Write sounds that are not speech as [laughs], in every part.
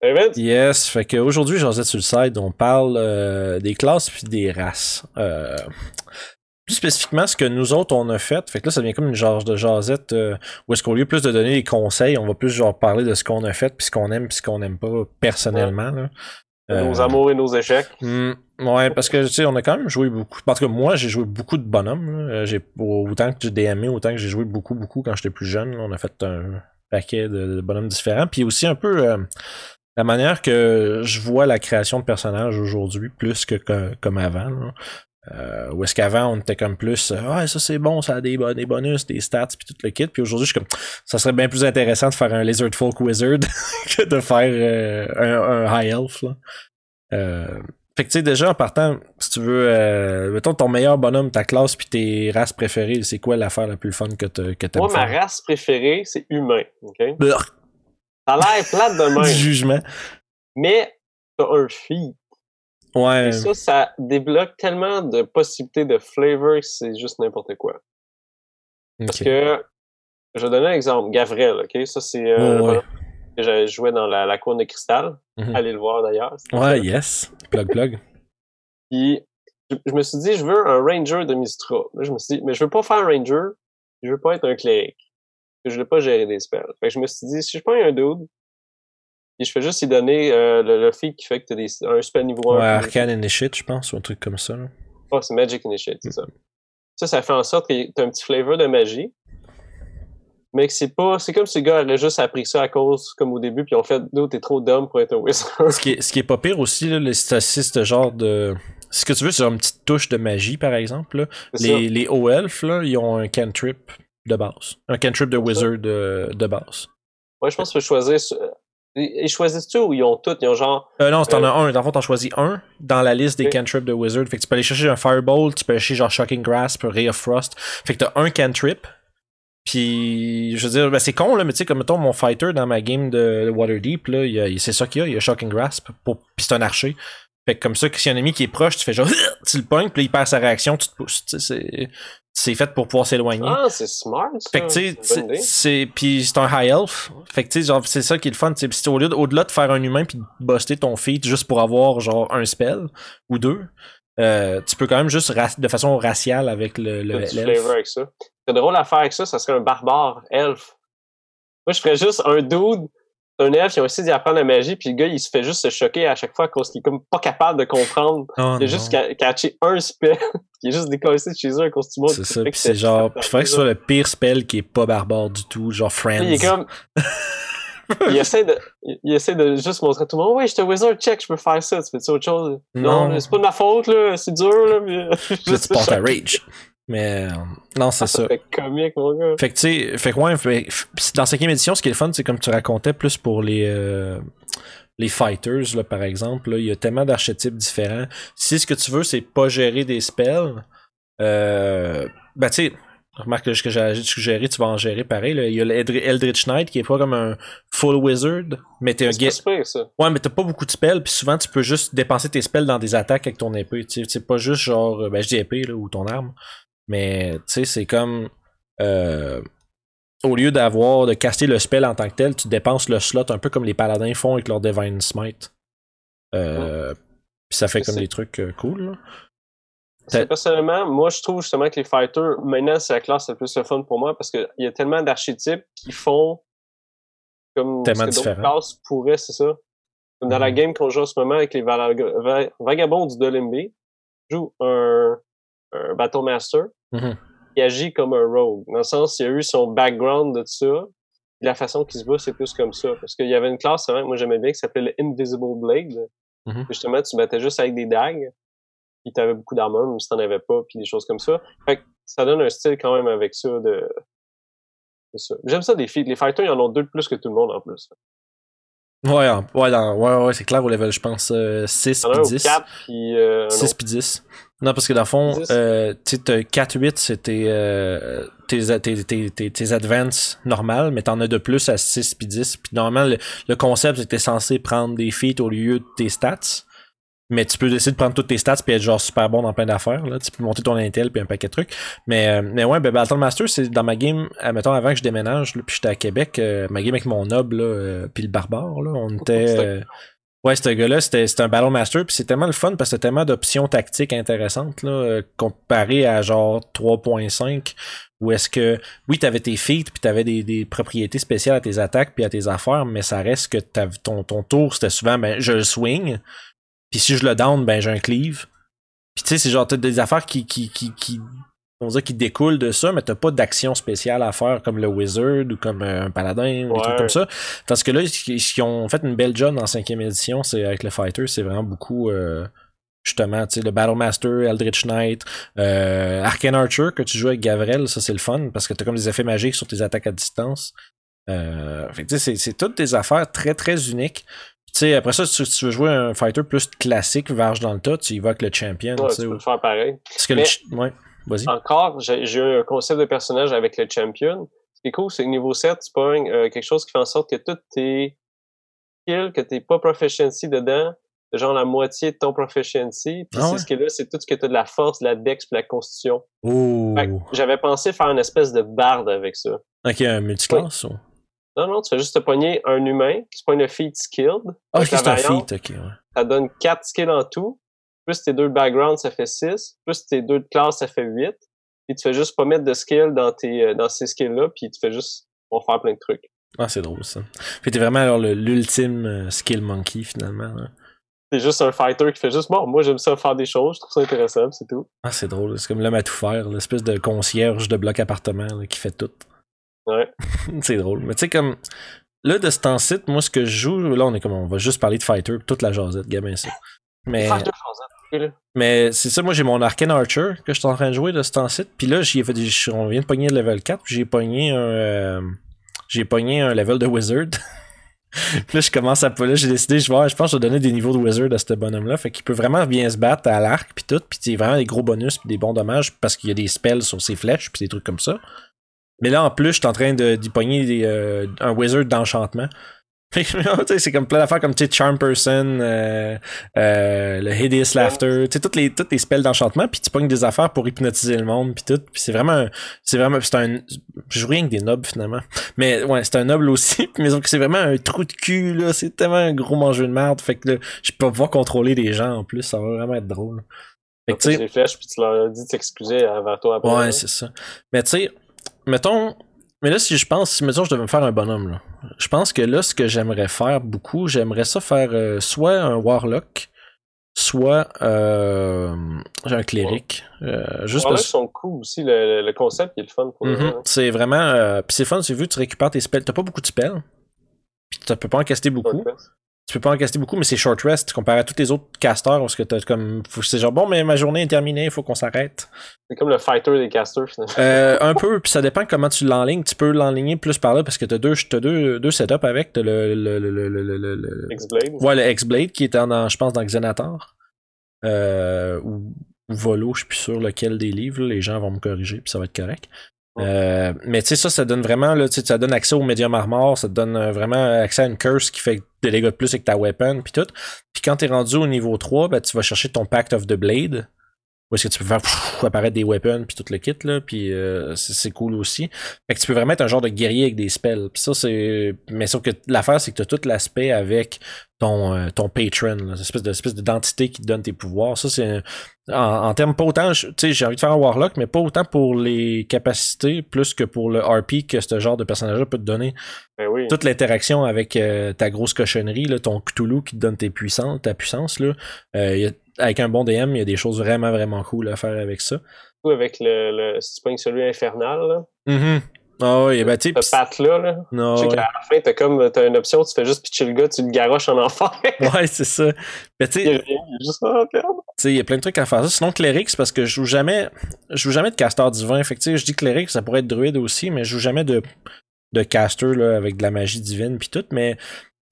Hey? Yes, fait qu'aujourd'hui, Josette sur le site, on parle euh, des classes puis des races. Euh, plus spécifiquement, ce que nous autres, on a fait. Fait que là, ça devient comme une genre de jasette euh, où est-ce qu'au lieu plus de donner des conseils, on va plus genre parler de ce qu'on a fait puis ce qu'on aime puis ce qu'on n'aime pas personnellement. Là. Nos amours et nos échecs. Hmm, ouais, parce que tu sais, on a quand même joué beaucoup. Tout cas, moi, j'ai joué beaucoup de bonhommes. J'ai autant que j'ai DMé, autant que j'ai joué beaucoup, beaucoup quand j'étais plus jeune. là. On a fait un paquet de, de bonhommes différents. Puis aussi un peu la manière que je vois la création de personnages aujourd'hui, plus que, que- comme avant. là. Euh, où est-ce qu'avant on était comme plus ouais ça c'est bon ça a des, bon- des bonus des stats puis tout le kit puis aujourd'hui je suis comme ça serait bien plus intéressant de faire un lizard folk wizard [laughs] que de faire euh, un, un high elf là. Euh, fait que tu sais, déjà en partant, si tu veux, euh, mettons ton meilleur bonhomme, ta classe puis tes races préférées, c'est quoi l'affaire la plus fun que t'as- que Moi, ma faire? race préférée, c'est humain. OK? Ça a l'air plate de [laughs] du même. jugement. mais t'as un feed. Ouais. Et ça, ça débloque tellement de possibilités de flavor que c'est juste n'importe quoi. Parce que, je vais donner un exemple. Gavrel, OK? Ça, c'est euh, Ouais, ouais. que j'avais joué dans la, la couronne de cristal. Mhm. Allez le voir d'ailleurs. Ouais, yes. Plug, plug. Puis, je, je me suis dit, je veux un ranger de Mistra. Là, je me suis dit, mais je veux pas faire un ranger, je veux pas être un cléric. Je veux pas gérer des spells. Fait que je me suis dit, si je prends un dude, et je fais juste y donner euh, le, le feat qui fait que t'as des, un spell niveau 1. Ouais, Arcane Initiate, je pense, ou un truc comme ça. là. Oh, c'est Magic Initiate, c'est ça. Ça, ça fait en sorte que t'as un petit flavor de magie. Mais que c'est pas. C'est comme si le gars aurait juste appris ça à cause, comme au début, puis on fait d'autres, t'es trop dumb pour être un wizard. Ce qui est, ce qui est pas pire aussi, là, c'est ce genre de. Ce que tu veux, c'est une petite touche de magie, par exemple. là. Les, les O-Elf, là, ils ont un cantrip de base. Un cantrip de wizard de, de base. Ouais, je pense que peux choisir. Ils choisissent-tu ou ils ont toutes? Ils ont genre. Euh, non, t'en Euh, as un. Dans le fond, t'en choisis un dans la liste des Ok. cantrips de Wizard. Fait que tu peux aller chercher un Fireball, tu peux aller chercher genre Shocking Grasp, Ray of Frost. Fait que t'as un cantrip. Puis, je veux dire, ben c'est con, là, mais tu sais, comme mettons mon fighter dans ma game de Waterdeep, là, c'est ça qu'il y a, il y a Shocking Grasp, pour, puis c'est un archer. Fait que comme ça, que si y a un ennemi qui est proche, tu fais genre, [laughs] tu le pognes, puis il perd sa réaction, tu te pousses. Tu sais, c'est- c'est fait pour pouvoir s'éloigner. Ah, c'est smart, ça. Fait que tu sais, C'est puis c'est un high elf. Fait que tu sais genre c'est ça qui est le fun, tu sais, Puis c'est au lieu de- au-delà de faire un humain puis de buster ton feat juste pour avoir genre un spell ou deux, euh, tu peux quand même juste de façon raciale avec le, le du flavor avec ça. C'est drôle à faire avec ça, ça serait un barbare elfe. Moi, je ferais juste un dude, un elfe qui a aussi d'y apprendre la magie, puis le gars, il se fait juste se choquer à chaque fois à cause qu'il est comme pas capable de comprendre. Oh, il a juste ca- catché un spell, [laughs] qui est juste décollé de chez eux à cause du monde. c'est ça, c'est genre puis faudrait que ce soit le pire spell qui est pas barbare du tout, genre friends. Il est comme. il, essaie de, il il essaie de juste montrer à tout le monde, ouais, je un wizard, check, je peux faire ça. Tu fais autre chose? Non, Non. c'est pas de ma faute, là, c'est dur, là. Mais... Là, tu portes à [laughs] rage. Mais euh, non, c'est ça. Ça fait comique, mon gars. Fait que tu sais, fait que ouais, fait- dans cinquième édition, ce qui est le fun, c'est comme tu racontais plus pour les euh, les fighters, là, par exemple, là, il y a tellement d'archétypes différents. Si ce que tu veux, c'est pas gérer des spells, euh, ben tu sais, remarque que ce que j'ai suggéré, tu vas en gérer pareil. Là. Il y a l'Eldritch Knight qui est pas comme un full wizard, mais t'es un guet. Ouais, mais t'as pas beaucoup de spells, puis souvent tu peux juste dépenser tes spells dans des attaques avec ton épée. Tu sais, c'est pas juste genre, euh, ben je dis épée là, ou ton arme, mais tu sais, c'est comme euh, au lieu d'avoir de caster le spell en tant que tel, tu dépenses le slot un peu comme les paladins font avec leur Divine Smite. Euh, Puis ça fait comme des trucs euh, cool. Personnellement, moi, je trouve justement que les fighters, maintenant, c'est la classe la plus le fun pour moi parce qu'il y a tellement d'archétypes qui font comme Tellement ce que d'autres classes pourraient, c'est ça. Comme dans la Mhm. game qu'on joue en ce moment avec les Vagabonds du Dolimbe, joue un, un Battle Master qui agit comme un rogue. Dans le sens, il a eu son background de ça. La façon qu'il se bat, c'est plus comme ça. Parce qu'il y avait une classe, hein, moi j'aimais bien, qui s'appelait le Invisible Blade. Mhm. Justement, tu battais juste avec des dagues. Puis t'avais beaucoup d'armure, même si t'en avais pas, puis des choses comme ça. Fait que ça donne un style quand même avec ça de. de ça. J'aime ça des. Les fighters, ils en ont deux de plus que tout le monde en plus. Ouais, ouais, ouais, ouais, c'est clair au level, je pense, euh, 6 Il y en a puis un au 10. 4, puis euh, un 6 autre. puis 10. Non, parce que dans le fond, 10. euh, tu sais, t'as 4-8, c'est tes, euh, tes, tes, tes, tes, tes advances normales, mais t'en as de plus à 6 puis 10. Puis normalement, le, le concept, c'est que t'es censé prendre des feats au lieu de tes stats. Mais tu peux décider de prendre toutes tes stats puis être genre super bon dans plein d'affaires. Là. Tu peux monter ton Intel puis un paquet de trucs. Mais, euh, mais ouais, ben, Battle Master, c'est dans ma game, mettons avant que je déménage, là, puis j'étais à Québec, euh, ma game avec mon noble là, euh, puis le barbare, là, on était. Ouais, ce gars-là, c'était, un Battle Master, puis c'est tellement le fun parce que tellement d'options tactiques intéressantes, là, comparé à genre 3.5, où est-ce que, oui, t'avais tes feats, puis t'avais des, des propriétés spéciales à tes attaques, puis à tes affaires, mais ça reste que ton, ton tour, c'était souvent, ben, je le swing, puis si je le down, ben j'ai un cleave. Puis tu sais, c'est genre des affaires qui, qui, qui, qui, on dirait qui découlent de ça, mais t'as pas d'action spéciale à faire comme le Wizard ou comme euh, un Paladin ou des trucs comme ça. Parce que là, ils ont fait une belle job dans 5 édition, c'est avec le Fighter, c'est vraiment beaucoup euh, justement, tu sais, le Battlemaster, Eldritch Knight, euh, Arcane Archer que tu joues avec Gavrel, ça c'est le fun parce que t'as comme des effets magiques sur tes attaques à distance. Euh, fait c'est, c'est toutes des affaires très très uniques sais, après ça, si tu veux jouer un fighter plus classique, varge dans le tas, tu y vas avec le champion. Ouais, tu peux le faire pareil. Parce que le... ouais. Encore, j'ai eu un concept de personnage avec le champion. Ce qui est cool, c'est que niveau 7, tu pognes euh, quelque chose qui fait en sorte que tous tes skills, que t'es pas proficiency dedans, genre la moitié de ton proficiency. Puis ah ce là c'est tout ce que tu as de la force, de la dex, de la constitution. J'avais pensé faire une espèce de barde avec ça. Ok, un multiclass ou... Non, non, tu fais juste te pogner un humain qui se pogne le feat skilled. Ah, c'est un feat, ok, ouais. Ça donne 4 skills en tout. Plus tes deux backgrounds, ça fait 6. Plus tes deux de classe, ça fait 8. Puis tu fais juste pas mettre de skill dans, tes, euh, dans ces skills-là, puis tu fais juste on faire plein de trucs. Ah, c'est drôle ça. Puis t'es vraiment alors l'ultime euh, skill monkey finalement. Hein. T'es juste un fighter qui fait juste bon, moi j'aime ça faire des choses, je trouve ça intéressant, c'est tout. Ah, c'est drôle, c'est comme l'homme à tout faire, l'espèce de concierge de bloc appartement qui fait tout. Ouais. [laughs] c'est drôle. Mais tu sais, comme. Là, de ce temps-ci, moi, ce que je joue, là, on est comme. On va juste parler de Fighter, toute la jasette, gamin, ça. Mais. Mais c'est ça, moi j'ai mon Arcane Archer que je suis en train de jouer de ce temps-ci. Puis là, j'ai fait, on vient de pogner le level 4, j'ai pogné un. Euh, j'ai pogné un level de Wizard. [laughs] puis là, je commence à. Là, j'ai décidé, je, vais, je pense que je vais donner des niveaux de Wizard à ce bonhomme-là. Fait qu'il peut vraiment bien se battre à l'arc, puis tout. Puis a vraiment des gros bonus, puis des bons dommages, parce qu'il y a des spells sur ses flèches, puis des trucs comme ça. Mais là, en plus, je suis en train d'y pogner euh, un wizard d'enchantement. [laughs] c'est comme plein d'affaires comme Charm Person, euh, euh, le Hideous Laughter, toutes les, toutes les spells d'enchantement, puis tu pognes des affaires pour hypnotiser le monde, puis tout. Puis c'est vraiment, c'est vraiment, c'est un, je joue rien que des nobles finalement. Mais ouais, c'est un noble aussi, [laughs] mais c'est vraiment un trou de cul, là, c'est tellement un gros mangeur de merde, fait que là, je peux pas contrôler les gens en plus, ça va vraiment être drôle. Fait que tu sais. puis tu leur as dit de s'excuser avant toi après. Ouais, c'est ça. Mais tu sais, mettons, mais là, si je pense, si mettons, je devais me faire un bonhomme, là, je pense que là, ce que j'aimerais faire beaucoup, j'aimerais ça faire euh, soit un Warlock, soit euh, un cléric. Euh, juste Les sont cool aussi, le, concept il est le fun pour mm C'est vraiment. Euh, puis c'est fun, c'est vu, tu récupères tes spells. T'as pas beaucoup de spells. Puis tu peux pas en caster beaucoup tu peux pas en caster beaucoup, mais c'est short rest comparé à tous les autres casters parce que t'as comme. C'est genre bon, mais ma journée est terminée, il faut qu'on s'arrête. C'est comme le fighter des casters finalement. Euh, un peu, puis ça dépend comment tu l'enlignes. Tu peux l'enligner plus par là parce que t'as deux, as deux, deux setups avec. T'as le. le, le, le, le, le X-Blade. Ouais, le X-Blade qui est en, je pense, dans Xenator. Euh, ou, Volo, je suis plus sûr lequel des livres. Les gens vont me corriger, puis ça va être correct. Euh, mais tu sais, ça, ça donne vraiment, là, ça donne accès au médium armor, ça te donne euh, vraiment accès à une curse qui fait des dégâts de plus avec ta weapon, puis tout. Puis quand t'es rendu au niveau 3, ben, tu vas chercher ton Pact of the Blade, où est-ce que tu peux faire apparaître des weapons puis tout le kit là, puis euh, c'est cool aussi. Fait que tu peux vraiment être un genre de guerrier avec des spells. Puis ça c'est mais sauf que l'affaire c'est que tu as tout l'aspect avec ton euh, ton patron, là, espèce de espèce d'identité qui te donne tes pouvoirs. Ça c'est en, termes pas autant, tu sais, j'ai envie de faire un warlock mais pas autant pour les capacités plus que pour le RP que ce genre de personnage là peut te donner. Ben oui. Toute l'interaction avec euh, ta grosse cochonnerie là, ton Cthulhu qui te donne tes puissances, ta puissance là, y a avec un bon DM, il y a des choses vraiment, vraiment cool à faire avec ça. Avec le, le si tu celui infernal, là. Mm-hmm. Ah oui, ben tu sais. patte-là, là. Non, tu sais qu'à la fin, t'as comme, t'as une option, tu fais juste pitcher le gars, tu le garoches en enfer. [laughs] ouais, c'est ça. Ben tu sais. Il il y a plein de trucs à faire ça. Sinon, cléric, c'est parce que je joue jamais, je joue jamais de caster divin. Fait je dis cléric, ça pourrait être druide aussi, mais je joue jamais de, de caster, là, avec de la magie divine puis tout, mais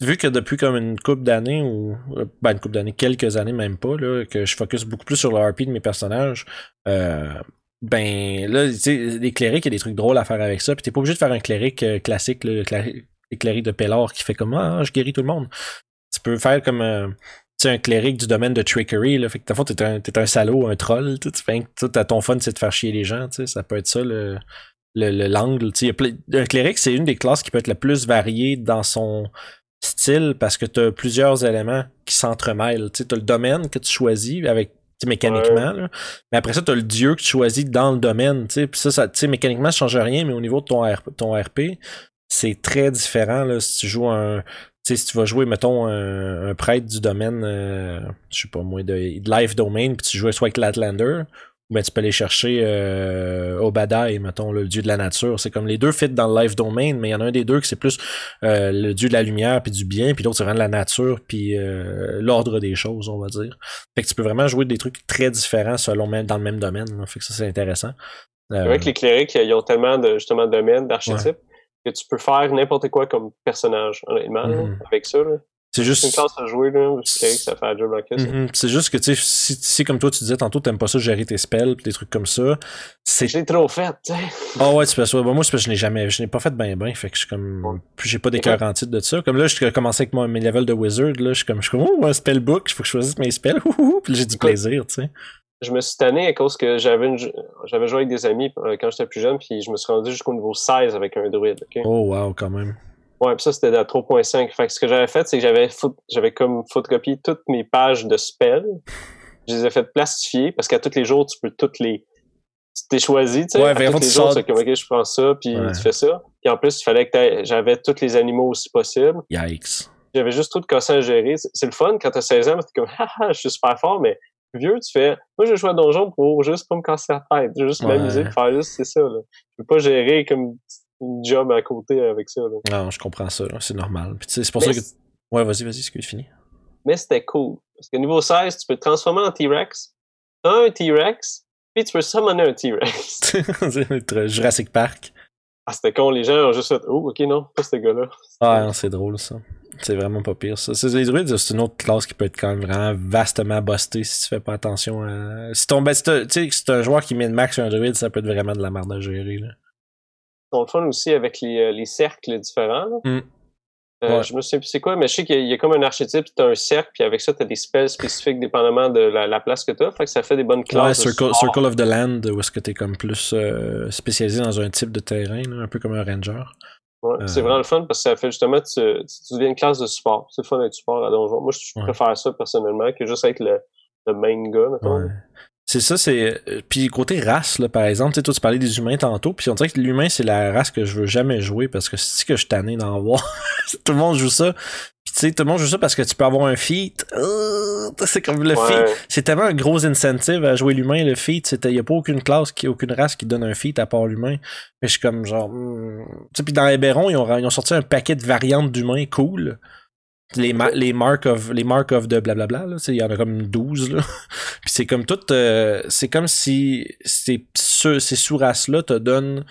vu que depuis comme une couple d'années ou ben une couple d'années, quelques années même pas, là, que je focus beaucoup plus sur le RP de mes personnages, euh, ben là, tu sais, les clérics, il y a des trucs drôles à faire avec ça. Puis t'es pas obligé de faire un cléric euh, classique, le cléric, de Pellor qui fait comme Ah, je guéris tout le monde. Tu peux faire comme euh, tu un cléric du domaine de trickery, là. Fait que, t'es un, t'es un salaud, un troll, tu à ton fun, c'est de faire chier les gens, tu. Ça peut être ça, le, le, l'angle, tu sais. Un cléric, c'est une des classes qui peut être la plus variée dans son style parce que t'as plusieurs éléments qui s'entremêlent. Tu t'as le domaine que tu choisis avec mécaniquement. Là. Mais après ça, tu as le dieu que tu choisis dans le domaine. Puis ça, ça mécaniquement, ça change rien, mais au niveau de ton, ton RP, c'est très différent. Là, si tu joues un. si tu vas jouer, mettons, un, prêtre du domaine, euh, je sais pas moi, de, Life Domain, puis tu joues soit avec l'Atlander, ben, tu peux aller chercher euh, Obadiah, mettons, le dieu de la nature. C'est comme les deux fit dans le life domain, mais il y en a un des deux qui c'est plus euh, le dieu de la lumière puis du bien, puis l'autre c'est vraiment la nature puis euh, l'ordre des choses, on va dire. Fait que tu peux vraiment jouer des trucs très différents selon même dans le même domaine. Fait que ça c'est intéressant. C'est vrai que les clérics, ils ont tellement de justement de domaines, d'archétypes, que tu peux faire n'importe quoi comme personnage, honnêtement, mm-hmm. avec ça. Là. C'est juste. une classe à jouer, là. C'est ça fait un job mm C'est juste que, tu sais, si, si, comme toi, tu disais tantôt, t'aimes pas ça gérer tes spells pis des trucs comme ça. C'est. Je l'ai trop fait, tu sais. Ah ouais, tu peux ça. Bon, moi, je n'ai jamais, je n'ai pas fait ben ben. Fait que je suis comme. J'ai pas des en titre de ça. Comme là, je commençais avec mon, mes levels de wizard, là. Je suis comme, je suis comme, oh, un spellbook, il faut que je choisisse mes spells. [laughs] Puis j'ai du plaisir, tu sais. Je me suis tanné à cause que j'avais une... j'avais joué avec des amis euh, quand j'étais plus jeune, puis je me suis rendu jusqu'au niveau 16 avec un druide? Oh, wow, quand même. Ouais, puis ça, c'était à 3.5. Fait que ce que j'avais fait, c'est que j'avais j'avais comme photocopié toutes mes pages de spells. Je les ai fait plastifier parce qu'à tous les jours, tu peux toutes les. Tu t'es choisi, tu sais. Ouais, à tous les jours, c'est comme, OK, je prends ça, puis tu fais ça. Puis en plus, il fallait que j'avais tous les animaux aussi possible. Yikes. J'avais juste tout de casser à gérer. C'est le fun quand t'as 16 ans, t'es comme, [laughs] haha, je suis super fort, mais vieux, tu fais, moi, je joue à donjon pour juste pas me casser la tête, juste m'amuser, faire juste, c'est ça, là. Je peux pas gérer comme une job à côté avec ça. Là. Non, je comprends ça, c'est normal. c'est pour ça que. Ouais, vas-y, vas-y, que fini. Mais c'était cool. Parce que niveau 16, tu peux te transformer en T-Rex. un T-Rex, puis tu peux summoner un T-Rex. [laughs] Jurassic Park. Ah, c'était con, les gens ont juste fait Oh, ok, non, pas ce gars-là. Ah, c'est drôle ça. C'est vraiment pas pire ça. Les druides, c'est une autre classe qui peut être quand même vraiment vastement bustée si tu fais pas attention à. Si ton ben, si c'est un joueur qui met max sur un druide, ça peut être vraiment de la merde à gérer. Là sont le fun aussi avec les, euh, les cercles différents. Mm. Euh, je me souviens plus c'est quoi, mais je sais qu'il y, a comme un archétype, tu as un cercle, puis avec ça, tu as des spells spécifiques dépendamment de la, place que tu as. Fait que ça fait des bonnes classes. Ouais, Circle, of the Land, où est-ce que tu es comme plus euh, spécialisé dans un type de terrain, un peu comme un ranger. Ouais, c'est vraiment le fun parce que ça fait justement tu, tu deviens une classe de support. C'est le fun d'être support à Donjon. Moi, je préfère ça personnellement que juste être le, le main gars, mettons. C'est ça, c'est. Euh, puis côté race, là, par exemple, tu sais, toi, tu parlais des humains tantôt, puis on dirait que l'humain, c'est la race que je veux jamais jouer parce que c'est que je tanné d'en voir. [laughs] tout le monde joue ça. Puis tu sais, tout le monde joue ça parce que tu peux avoir un feat. Euh, c'est comme le feat. C'est tellement un gros incentive à jouer l'humain, le feat. Il n'y a pas aucune classe, qui, aucune race qui donne un feat à part l'humain. Mais je suis comme genre. Hmm. Tu sais, puis dans Eberron, ils ont, ils ont sorti un paquet de variantes d'humains cool les, les mark of les mark of de blablabla là il y en a comme 12 là. [laughs] Puis c'est comme tout euh, c'est comme si ces ces sous races là te donnent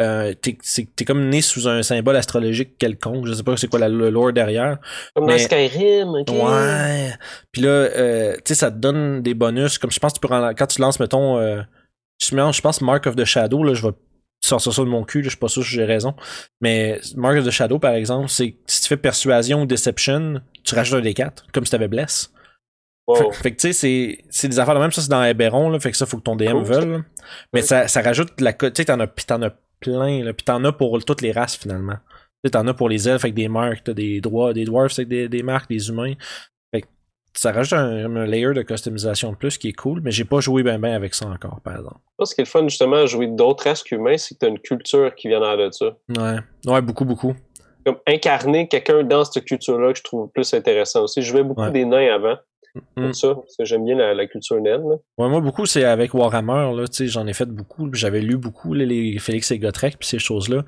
euh, t'es, comme né sous un symbole astrologique quelconque. Je sais pas c'est quoi la, le lore derrière comme dans Skyrim ouais. Puis là euh, tu sais ça te donne des bonus. Comme je pense que tu peux quand tu lances mettons euh, je pense Mark of the Shadow là je vais sors ça de mon cul, je suis pas sûr que j'ai raison. Mais Mark of the Shadow, par exemple, c'est si tu fais persuasion ou deception, tu rajoutes un des quatre, comme si t'avais bless. Fait, que tu sais, c'est des affaires de même, ça c'est dans Eberron, là, fait que ça faut que ton DM veuille. Mais ça, ça rajoute la tu sais, t'en as, as plein, là, pis t'en as pour toutes les races finalement. Tu t'en as pour les elfes avec des marques, t'as des droits, des dwarfs avec des, des marques, des humains ça rajoute un, layer de customisation de plus qui est cool, mais j'ai pas joué bien ben avec ça encore, par exemple. Ce qui est le fun, justement, à jouer d'autres races qu'humains, c'est que tu as une culture qui vient de ça. Ouais. Ouais, beaucoup, beaucoup. Comme incarner quelqu'un dans cette culture-là que je trouve plus intéressant aussi. Je jouais beaucoup des nains avant. Mm. ça, parce que j'aime bien la, culture naine. Ouais, moi, beaucoup, c'est avec Warhammer. Là, j'en ai fait beaucoup. J'avais lu beaucoup les Félix et Gotrek puis ces choses-là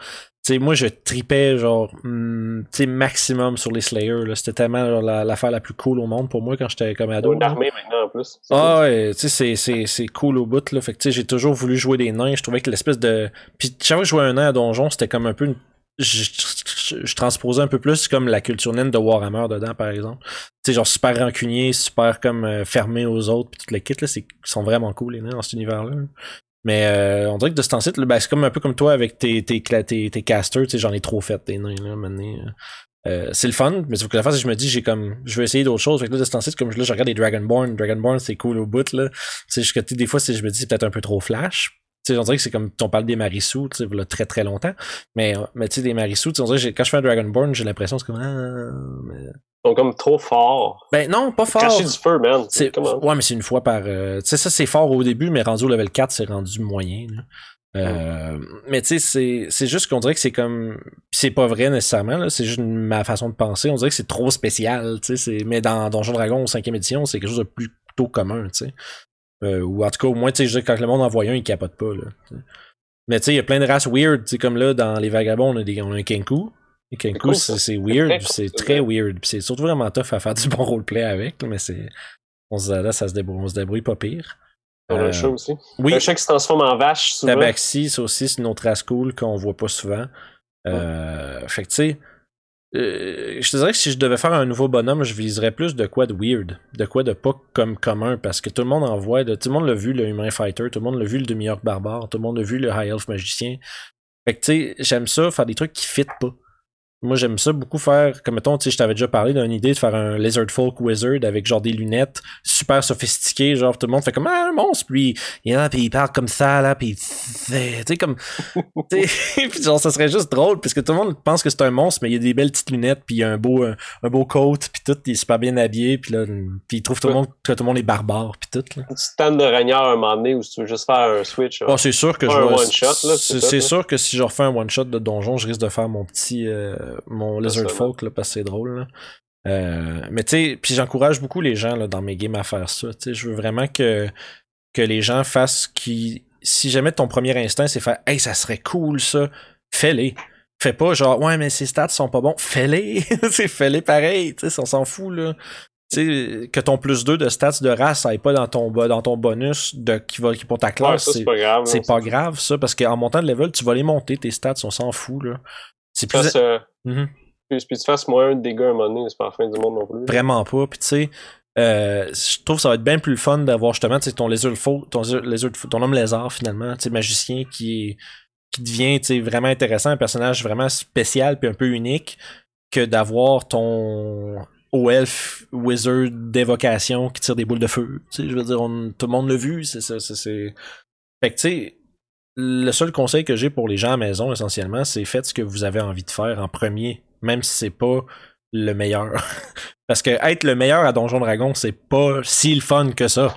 moi, je tripais, genre, hmm, maximum sur les Slayers. C'était tellement l'affaire la, plus cool au monde pour moi quand j'étais comme ado. Une armée maintenant, en plus. Ah ouais, tu sais, c'est cool au bout, là. Fait que, j'ai toujours voulu jouer des nains. Je trouvais que l'espèce de... Puis, chaque fois que je jouais un nain à donjon, c'était comme un peu une... Je, je, transposais un peu plus comme la culture naine de Warhammer dedans, par exemple. Tu sais, genre super rancunier, super comme euh, fermé aux autres, puis toutes les kits, là, ils sont vraiment cool, les nains, dans cet univers-là. Mais euh, on dirait que de ce temps-ci, ben, c'est comme un peu comme toi avec tes, tes, tes, tes casters, tu sais, j'en ai trop fait des nains, là, maintenant. Euh, c'est le fun, mais faut que la face, je me dis, j'ai comme, je veux essayer d'autres choses. Fait que là, de ce temps comme là, je regarde les Dragonborn. Dragonborn, c'est cool au bout, là. Tu sais, des fois, je me dis, c'est peut-être un peu trop flash. Sais, on dirait que c'est comme, on parle des Marissous, tu sais, très très longtemps. Mais, mais tu sais, des Marissous, on dirait que quand je fais un Dragonborn, j'ai l'impression que c'est comme, ah, mais... Ils sont comme trop forts. Ben non, pas fort. Cacher du feu, man. Ouais, mais c'est une fois par. Euh, tu sais, ça c'est fort au début, mais rendu au level 4, c'est rendu moyen. Là. Euh, mais tu sais, c'est juste qu'on dirait que c'est comme. C'est pas vrai nécessairement, c'est juste ma façon de penser. On dirait que c'est trop spécial, tu sais. Mais dans Donjon Dragon 5e édition, c'est quelque chose de plutôt commun, tu sais. Euh, ou en tout cas, au moins, tu sais, quand le monde en voit un, il capote pas, là. Mais tu sais, il y a plein de races weird, tu sais, comme là, dans Les Vagabonds, on a, des, on a un Kenku. Et Kenku, c'est weird, c'est très weird. c'est surtout vraiment tough à faire [laughs] du bon roleplay avec, mais c'est. On se là, ça se débrouille, on se débrouille pas pire. On a un chat aussi. Oui. Un chat qui se transforme en vache souvent. Tabaxi, c'est aussi une autre race cool qu'on voit pas souvent. Euh, fait que tu sais, euh, je te dirais que si je devais faire un nouveau bonhomme, je viserais plus de quoi de weird, de quoi de pas comme commun, parce que tout le monde en voit, tout le monde l'a vu le Human Fighter, tout le monde l'a vu le demi-orc barbare, tout le monde l'a vu le High Elf magicien. Fait que tu sais, j'aime ça, faire des trucs qui fit pas. Moi, j'aime ça beaucoup faire, comme mettons, tu sais, je t'avais déjà parlé d'une idée de faire un Lizard Folk Wizard avec genre des lunettes super sophistiquées, genre tout le monde fait comme ah, un monstre, puis il, là, puis il parle comme ça, là, puis tu sais, comme, [laughs] [laughs] puis genre, ça serait juste drôle, puisque tout le monde pense que c'est un monstre, mais il y a des belles petites lunettes, puis il y a un beau, un, beau coat, puis tout, il est super bien habillé, puis là, puis il trouve tout le monde, que tout le monde est barbare, puis tout, là. Tu stand de ragnard un moment donné, ou si tu veux juste faire un switch. Oh, c'est sûr que je un one shot, là. C'est sûr que si je refais un one shot de donjon, je risque de faire mon petit, euh, mon Lizard folk, là, parce que c'est drôle. Euh, mais tu sais, puis j'encourage beaucoup les gens là, dans mes games à faire ça. Je veux vraiment que, que les gens fassent qui. Si jamais ton premier instinct, c'est faire Hey, ça serait cool ça, fais-les. Fais pas genre Ouais, mais ces stats sont pas bons. Fais-les. [laughs] fais-les pareil. tu sais on s'en fout là. que ton plus 2 de stats de race aille pas dans ton, dans ton bonus de, qui va qui pour ta classe. c'est pas grave. C'est pas grave, ça, parce qu'en montant de level, tu vas les monter, tes stats, on s'en fout. là. C'est plus. Mhm. Puis, puis tu fasses moins de dégâts à un moment donné, c'est pas la fin du monde non plus. Vraiment pas. Puis tu sais, euh, je trouve que ça va être bien plus fun d'avoir justement ton lézard faux, ton, ton homme lézard finalement, tu sais, magicien qui qui devient vraiment intéressant, un personnage vraiment spécial puis un peu unique, que d'avoir ton O-Elf Wizard d'évocation qui tire des boules de feu. Tu sais, je veux dire, tout le monde l'a vu, c'est ça, c'est. Fait que tu sais, le seul conseil que j'ai pour les gens à la maison essentiellement, c'est faites ce que vous avez envie de faire en premier même si c'est pas le meilleur. [laughs] Parce que être le meilleur à Donjon Dragon, c'est pas si le fun que ça.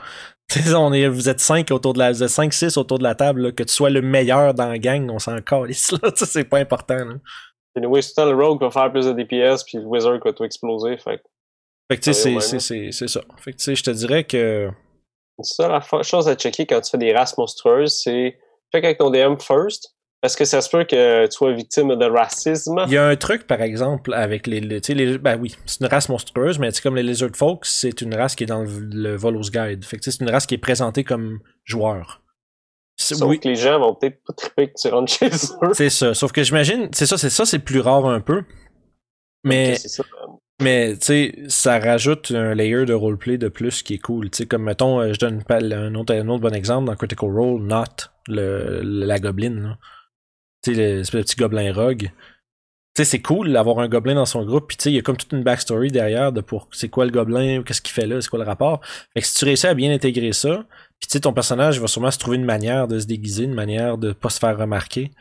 [laughs] on est, vous êtes 5 autour de la, vous êtes 5-6 autour de la table, que tu sois le meilleur dans la gang, on s'en calisse, là. [laughs] c'est pas important, là. Anyway, c'est le rogue va faire plus de DPS, puis le wizard va tout exploser, fait Fait que tu sais, c'est ça. Fait que tu sais, je te dirais que. La chose à checker quand tu fais des races monstrueuses, c'est fais avec ton DM first, est-ce que ça se peut que tu sois victime de racisme? Il y a un truc, par exemple, avec les. les, les ben oui, c'est une race monstrueuse, mais comme les Lizard Folks, c'est une race qui est dans le, Volos Guide. Fait que c'est une race qui est présentée comme joueur. Sauf que les gens vont peut-être pas triper que tu rentres chez eux. C'est ça. Sauf que j'imagine, c'est ça, c'est ça, c'est plus rare un peu. Mais. Mais tu sais, ça rajoute un layer de roleplay de plus qui est cool. Tu sais, comme mettons, euh, je donne un autre, un autre bon exemple dans Critical Role, Not, le, la gobeline. Tu sais, le, petit gobelin rogue. Tu sais, c'est cool d'avoir un gobelin dans son groupe, puis tu sais, il y a comme toute une backstory derrière de pour c'est quoi le gobelin, qu'est-ce qu'il fait là, c'est quoi le rapport. Fait que si tu réussis à bien intégrer ça, puis tu sais, ton personnage va sûrement se trouver une manière de se déguiser, une manière de pas se faire remarquer.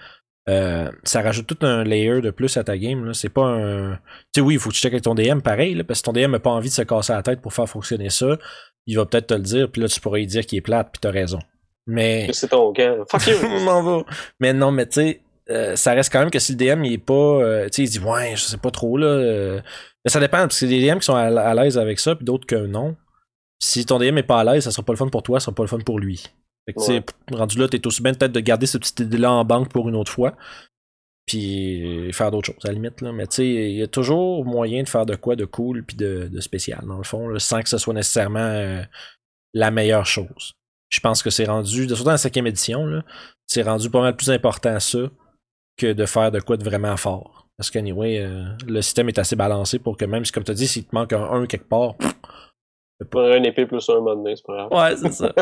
Euh, ça rajoute tout un layer de plus à ta game. C'est pas un. Tu sais, oui, il faut que tu checkes avec ton DM pareil, là, parce que ton DM n'a pas envie de se casser la tête pour faire fonctionner ça. Il va peut-être te le dire, puis là, tu pourrais lui dire qu'il est plate, puis t'as raison. Mais. C'est ton gars. [laughs] Fuck you! mais non, mais tu sais, euh, ça reste quand même que si le DM il est pas. Euh, tu sais, il dit ouais, je sais pas trop là. Mais ça dépend, parce que des DM qui sont à, l'aise avec ça, puis d'autres que non. Si ton DM est pas à l'aise, ça sera pas le fun pour toi, ça sera pas le fun pour lui. Fait que ouais. rendu là, t'es aussi bien peut-être de garder ce petit idée-là en banque pour une autre fois. Puis faire d'autres choses, à la limite. Là. Mais tu sais, il y a toujours moyen de faire de quoi de cool puis de, de spécial, dans le fond, sans que ce soit nécessairement la meilleure chose. Je pense que c'est rendu, surtout dans la cinquième édition, c'est rendu pas mal plus important ça que de faire de quoi de vraiment fort. Parce que, anyway, euh, le système est assez balancé pour que même si, comme tu as dit, s'il te manque un 1 quelque part. Un épée plus un moment c'est pas grave. Ouais, c'est ça.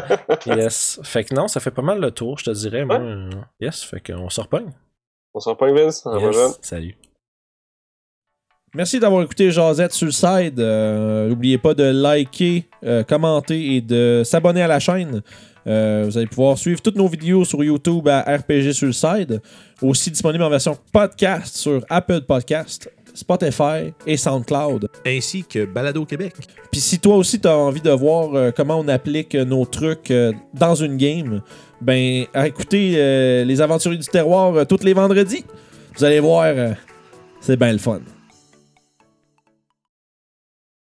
[laughs] yes. Fait que non, ça fait pas mal le tour, je te dirais. Moi, yes, fait qu'on se repogne. On se repogne, Vince. Yes. Salut. Merci d'avoir écouté le side. Euh, N'oubliez pas de liker, euh, commenter et de s'abonner à la chaîne. Euh, vous allez pouvoir suivre toutes nos vidéos sur YouTube à RPG sur le side. Aussi disponible en version podcast sur Apple Podcast, Spotify et SoundCloud. Ainsi que Balado Québec. Puis si toi aussi tu as envie de voir euh, comment on applique euh, nos trucs euh, dans une game, ben écoutez euh, les aventuriers du terroir tous les vendredis. Vous allez voir, c'est bien le fun.